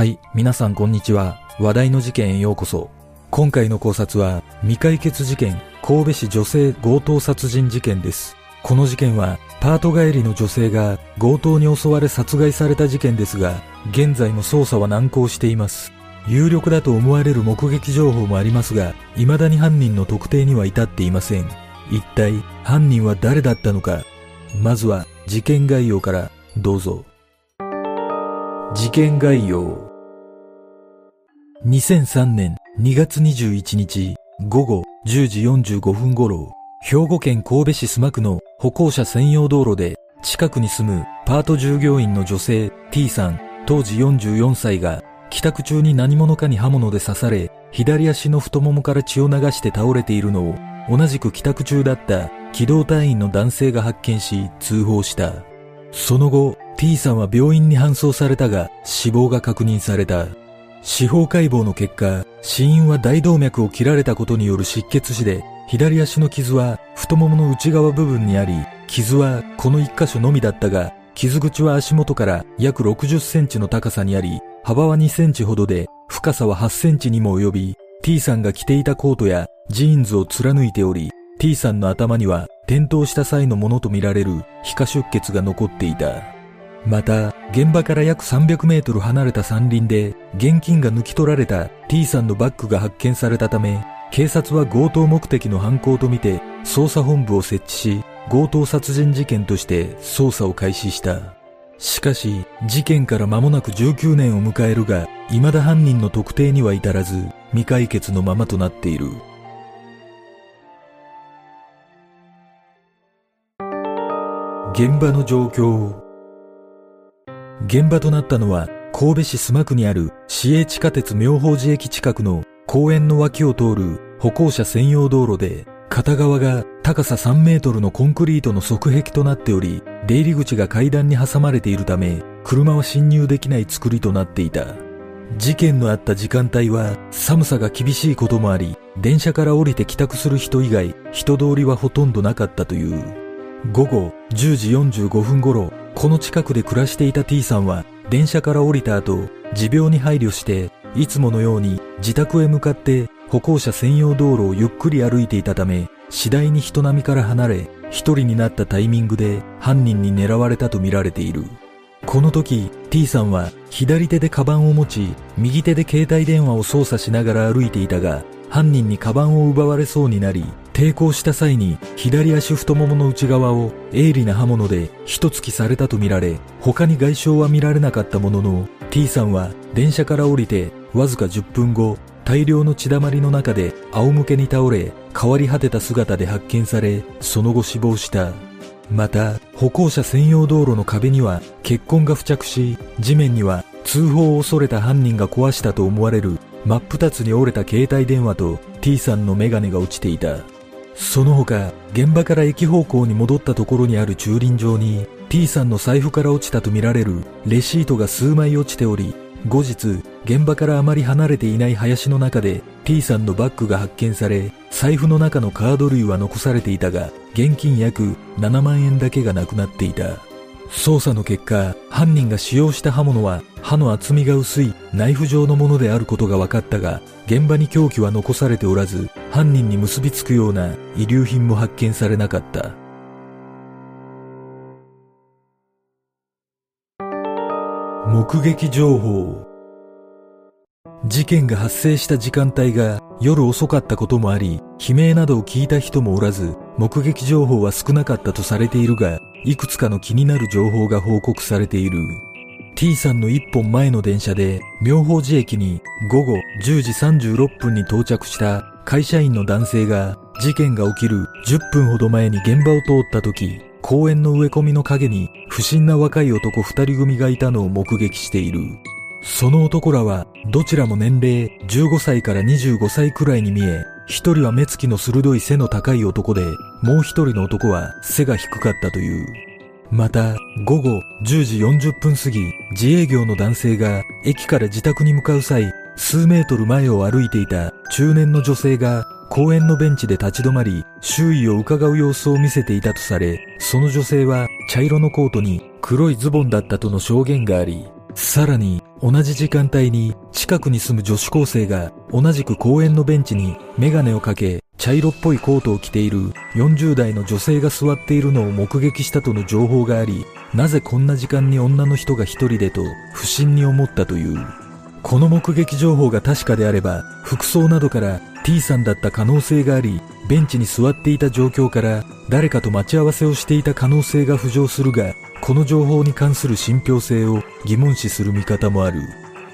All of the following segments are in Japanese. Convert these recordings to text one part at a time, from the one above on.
はい、皆さんこんにちは。話題の事件へようこそ。今回の考察は、未解決事件、神戸市女性強盗殺人事件です。この事件は、パート帰りの女性が強盗に襲われ殺害された事件ですが、現在も捜査は難航しています。有力だと思われる目撃情報もありますが、未だに犯人の特定には至っていません。一体、犯人は誰だったのか。まずは、事件概要から、どうぞ。事件概要。2003年2月21日午後10時45分頃、兵庫県神戸市須磨区の歩行者専用道路で近くに住むパート従業員の女性 T さん当時44歳が帰宅中に何者かに刃物で刺され左足の太ももから血を流して倒れているのを同じく帰宅中だった機動隊員の男性が発見し通報した。その後 T さんは病院に搬送されたが死亡が確認された。司法解剖の結果、死因は大動脈を切られたことによる失血死で、左足の傷は太ももの内側部分にあり、傷はこの一箇所のみだったが、傷口は足元から約60センチの高さにあり、幅は2センチほどで、深さは8センチにも及び、T さんが着ていたコートやジーンズを貫いており、T さんの頭には転倒した際のものとみられる皮下出血が残っていた。また、現場から約300メートル離れた山林で、現金が抜き取られた T さんのバッグが発見されたため、警察は強盗目的の犯行とみて、捜査本部を設置し、強盗殺人事件として捜査を開始した。しかし、事件から間もなく19年を迎えるが、未だ犯人の特定には至らず、未解決のままとなっている。現場の状況現場となったのは神戸市須磨区にある市営地下鉄妙法寺駅近くの公園の脇を通る歩行者専用道路で片側が高さ3メートルのコンクリートの側壁となっており出入り口が階段に挟まれているため車は進入できない作りとなっていた。事件のあった時間帯は寒さが厳しいこともあり電車から降りて帰宅する人以外人通りはほとんどなかったという。午後10時45分頃この近くで暮らしていた T さんは電車から降りた後、持病に配慮して、いつものように自宅へ向かって歩行者専用道路をゆっくり歩いていたため、次第に人並みから離れ、一人になったタイミングで犯人に狙われたとみられている。この時、T さんは左手でカバンを持ち、右手で携帯電話を操作しながら歩いていたが、犯人にカバンを奪われそうになり、抵抗した際に左足太ももの内側を鋭利な刃物で一突きされたとみられ、他に外傷は見られなかったものの、T さんは電車から降りてわずか10分後、大量の血だまりの中で仰向けに倒れ、変わり果てた姿で発見され、その後死亡した。また、歩行者専用道路の壁には血痕が付着し、地面には通報を恐れた犯人が壊したと思われる真っ二つに折れた携帯電話と T さんのメガネが落ちていた。その他、現場から駅方向に戻ったところにある駐輪場に T さんの財布から落ちたとみられるレシートが数枚落ちており、後日、現場からあまり離れていない林の中で T さんのバッグが発見され、財布の中のカード類は残されていたが、現金約7万円だけがなくなっていた。捜査の結果、犯人が使用した刃物は刃の厚みが薄いナイフ状のものであることが分かったが、現場に凶器は残されておらず、犯人に結びつくような遺留品も発見されなかった。目撃情報事件が発生した時間帯が夜遅かったこともあり、悲鳴などを聞いた人もおらず、目撃情報は少なかったとされているが、いくつかの気になる情報が報告されている。T さんの一本前の電車で、妙法寺駅に午後10時36分に到着した会社員の男性が、事件が起きる10分ほど前に現場を通った時、公園の植え込みの陰に不審な若い男二人組がいたのを目撃している。その男らは、どちらも年齢15歳から25歳くらいに見え、一人は目つきの鋭い背の高い男で、もう一人の男は背が低かったという。また、午後10時40分過ぎ、自営業の男性が駅から自宅に向かう際、数メートル前を歩いていた中年の女性が公園のベンチで立ち止まり、周囲を伺う様子を見せていたとされ、その女性は茶色のコートに黒いズボンだったとの証言があり、さらに同じ時間帯に近くに住む女子高生が同じく公園のベンチにメガネをかけ茶色っぽいコートを着ている40代の女性が座っているのを目撃したとの情報があり、なぜこんな時間に女の人が一人でと不審に思ったという。この目撃情報が確かであれば、服装などから T さんだった可能性があり、ベンチに座っていた状況から誰かと待ち合わせをしていた可能性が浮上するが、この情報に関する信憑性を疑問視する見方もある。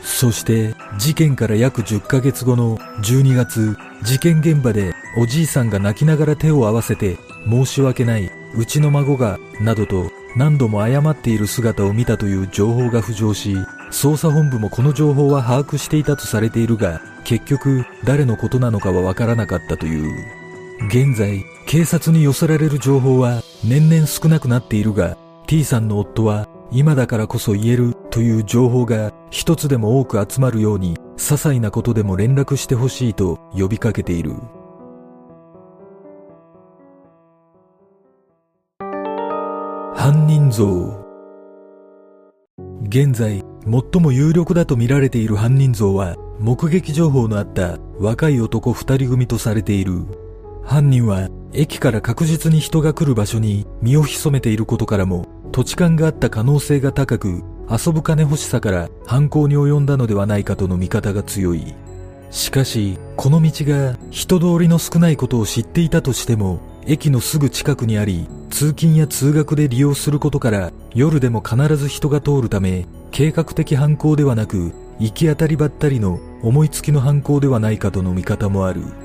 そして事件から約10ヶ月後の12月、事件現場でおじいさんが泣きながら手を合わせて申し訳ない、うちの孫が、などと何度も謝っている姿を見たという情報が浮上し、捜査本部もこの情報は把握していたとされているが、結局誰のことなのかはわからなかったという。現在、警察に寄せられる情報は年々少なくなっているが、T さんの夫は今だからこそ言えるという情報が一つでも多く集まるように、些細なことでも連絡してほしいと呼びかけている。犯人像現在、最も有力だと見られている犯人像は、目撃情報のあった若い男二人組とされている。犯人は、駅から確実に人が来る場所に身を潜めていることからも、土地勘があった可能性が高く、遊ぶ金欲しさから犯行に及んだのではないかとの見方が強い。しかし、この道が人通りの少ないことを知っていたとしても、駅のすぐ近くにあり、通勤や通学で利用することから、夜でも必ず人が通るため、計画的犯行ではなく、行き当たりばったりの思いつきの犯行ではないかとの見方もある。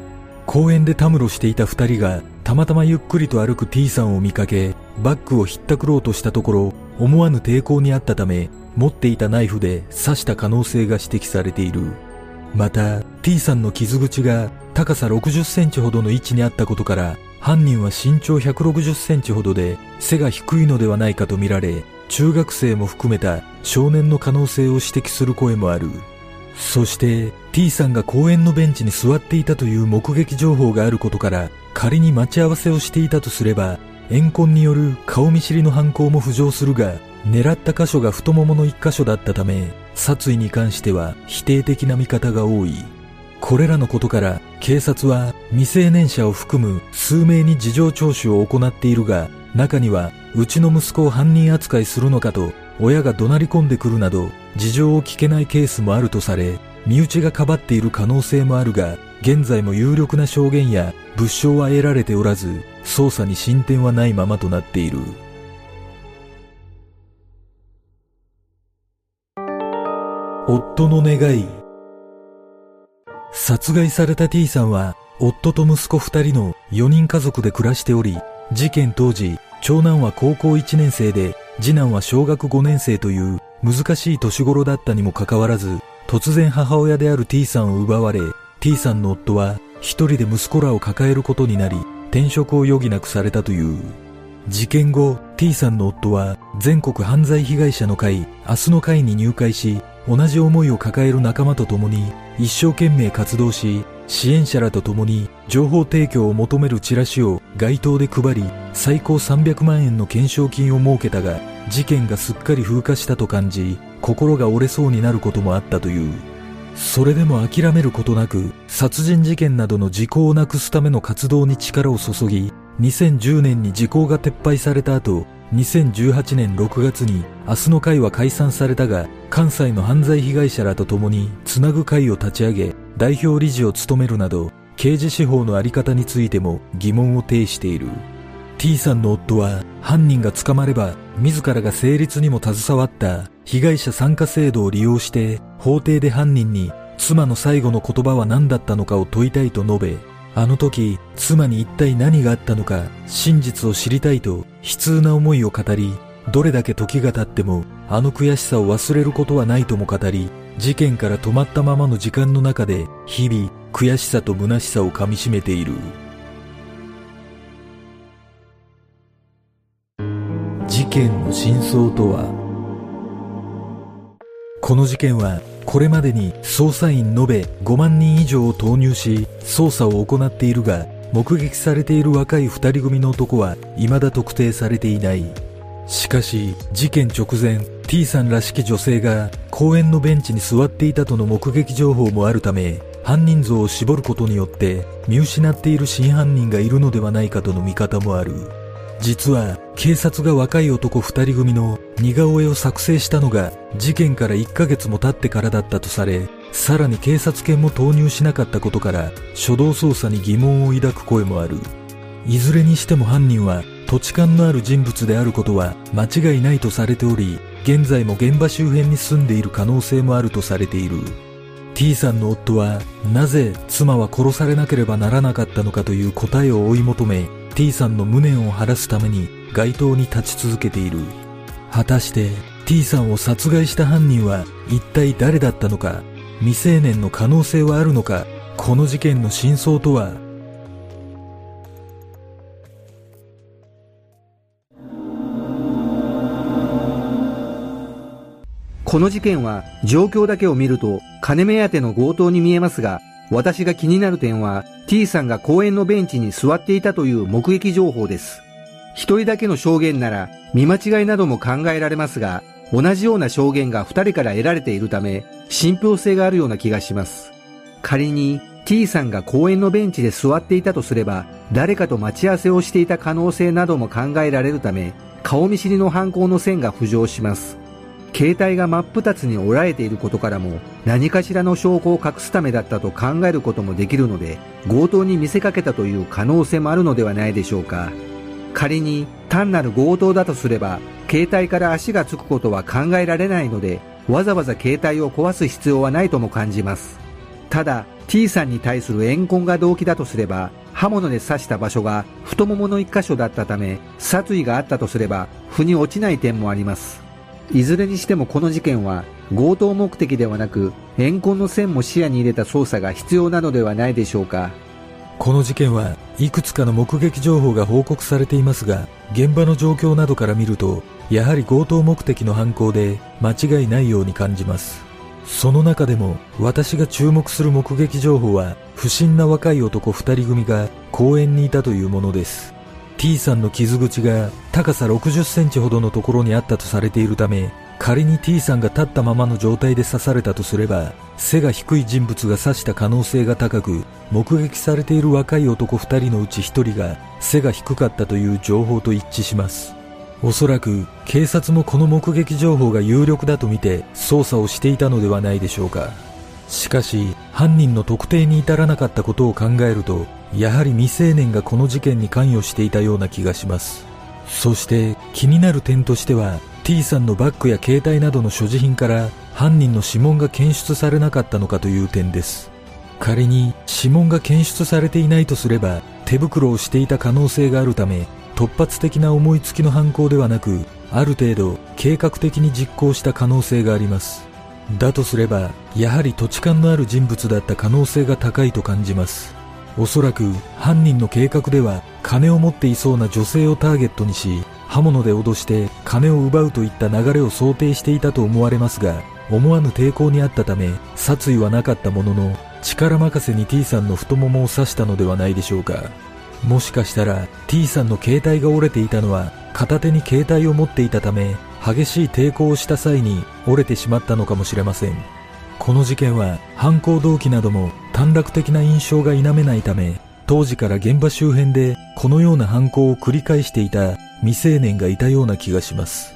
公園でたむろしていた二人が、たまたまゆっくりと歩く T さんを見かけ、バッグをひったくろうとしたところ、思わぬ抵抗にあったため、持っていたナイフで刺した可能性が指摘されている。また、T さんの傷口が高さ60センチほどの位置にあったことから、犯人は身長160センチほどで背が低いのではないかとみられ、中学生も含めた少年の可能性を指摘する声もある。そして T さんが公園のベンチに座っていたという目撃情報があることから仮に待ち合わせをしていたとすれば怨恨による顔見知りの犯行も浮上するが狙った箇所が太ももの一箇所だったため殺意に関しては否定的な見方が多い。これらのことから警察は未成年者を含む数名に事情聴取を行っているが中にはうちの息子を犯人扱いするのかと親が怒鳴り込んでくるなど事情を聞けないケースもあるとされ身内がかばっている可能性もあるが現在も有力な証言や物証は得られておらず捜査に進展はないままとなっている。夫の願い。殺害された T さんは夫と息子2人の4人家族で暮らしており事件当時長男は高校1年生で次男は小学5年生という難しい年頃だったにもかかわらず、突然母親である T さんを奪われ、T さんの夫は一人で息子らを抱えることになり、転職を余儀なくされたという。事件後、T さんの夫は全国犯罪被害者の会、明日の会に入会し、同じ思いを抱える仲間と共に一生懸命活動し、支援者らと共に情報提供を求めるチラシを街頭で配り、最高300万円の懸賞金を設けたが、事件がすっかり風化したと感じ、心が折れそうになることもあったという。それでも諦めることなく、殺人事件などの時効をなくすための活動に力を注ぎ、2010年に時効が撤廃された後、2018年6月に明日の会は解散されたが、関西の犯罪被害者らと共につなぐ会を立ち上げ、代表理事を務めるなど、刑事司法のあり方についても疑問を呈している。T さんの夫は犯人が捕まれば自らが成立にも携わった被害者参加制度を利用して法廷で犯人に妻の最後の言葉は何だったのかを問いたいと述べ、あの時妻に一体何があったのか真実を知りたいと悲痛な思いを語り、どれだけ時が経ってもあの悔しさを忘れることはないとも語り、事件から止まったままの時間の中で日々悔しさと虚しさをかみしめている。件の真相とは？この事件はこれまでに捜査員延べ5万人以上を投入し捜査を行っているが目撃されている若い2人組の男は未だ特定されていないしかし事件直前 T さんらしき女性が公園のベンチに座っていたとの目撃情報もあるため、犯人像を絞ることによって見失っている真犯人がいるのではないかとの見方もある。実は警察が若い男二人組の似顔絵を作成したのが事件から1ヶ月も経ってからだったとされ、さらに警察犬も投入しなかったことから初動捜査に疑問を抱く声もある。いずれにしても犯人は土地勘のある人物であることは間違いないとされており、現在も現場周辺に住んでいる可能性もあるとされている。T さんの夫はなぜ妻は殺されなければならなかったのかという答えを追い求め T さんの無念を晴らすために街頭に立ち続けている。果たして T さんを殺害した犯人は一体誰だったのか未成年の可能性はあるのかこの事件の真相とは？この事件は状況だけを見ると金目当ての強盗に見えますが、私が気になる点は T さんが公園のベンチに座っていたという目撃情報です。一人だけの証言なら見間違いなども考えられますが、同じような証言が二人から得られているため、信憑性があるような気がします。仮に T さんが公園のベンチで座っていたとすれば、誰かと待ち合わせをしていた可能性なども考えられるため、顔見知りの犯行の線が浮上します。携帯が真っ二つに折られていることからも何かしらの証拠を隠すためだったと考えることもできるので強盗に見せかけたという可能性もあるのではないでしょうか仮に単なる強盗だとすれば携帯から足がつくことは考えられないのでわざわざ携帯を壊す必要はないとも感じます。ただ T さんに対する怨恨が動機だとすれば刃物で刺した場所が太ももの一箇所だったため殺意があったとすれば腑に落ちない点もあります。いずれにしてもこの事件は強盗目的ではなく怨恨の線も視野に入れた捜査が必要なのではないでしょうか。この事件はいくつかの目撃情報が報告されていますが現場の状況などから見るとやはり強盗目的の犯行で間違いないように感じます。その中でも私が注目する目撃情報は不審な若い男2人組が公園にいたというものです。T さんの傷口が高さ60センチほどのところにあったとされているため、仮に T さんが立ったままの状態で刺されたとすれば、背が低い人物が刺した可能性が高く、目撃されている若い男2人のうち1人が背が低かったという情報と一致します。おそらく警察もこの目撃情報が有力だとみて捜査をしていたのではないでしょうか。しかし、犯人の特定に至らなかったことを考えると、やはり未成年がこの事件に関与していたような気がします。そして気になる点としては T さんのバッグや携帯などの所持品から犯人の指紋が検出されなかったのかという点です。仮に指紋が検出されていないとすれば手袋をしていた可能性があるため突発的な思いつきの犯行ではなくある程度計画的に実行した可能性があります。だとすればやはり土地勘のある人物だった可能性が高いと感じます。おそらく犯人の計画では金を持っていそうな女性をターゲットにし刃物で脅して金を奪うといった流れを想定していたと思われますが思わぬ抵抗にあったため殺意はなかったものの力任せに T さんの太ももを刺したのではないでしょうか。もしかしたら T さんの携帯が折れていたのは片手に携帯を持っていたため激しい抵抗をした際に折れてしまったのかもしれません。この事件は犯行動機なども短絡的な印象が否めないため、当時から現場周辺でこのような犯行を繰り返していた未成年がいたような気がします。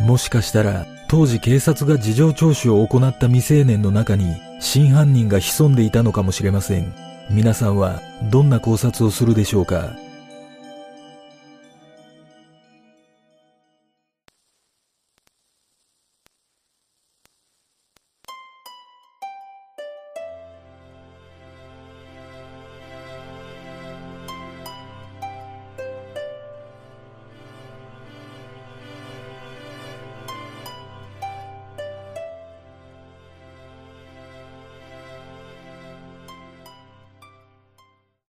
もしかしたら当時警察が事情聴取を行った未成年の中に真犯人が潜んでいたのかもしれません。皆さんはどんな考察をするでしょうか？